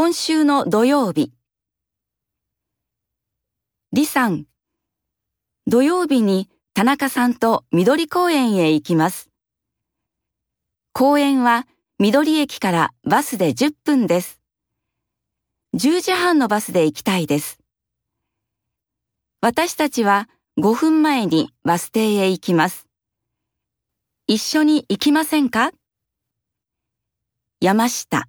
今週の土曜日。李さん、土曜日に田中さんと緑公園へ行きます。公園は緑駅からバスで10分です。10時半のバスで行きたいです。私たちは5分前にバス停へ行きます。一緒に行きませんか？山下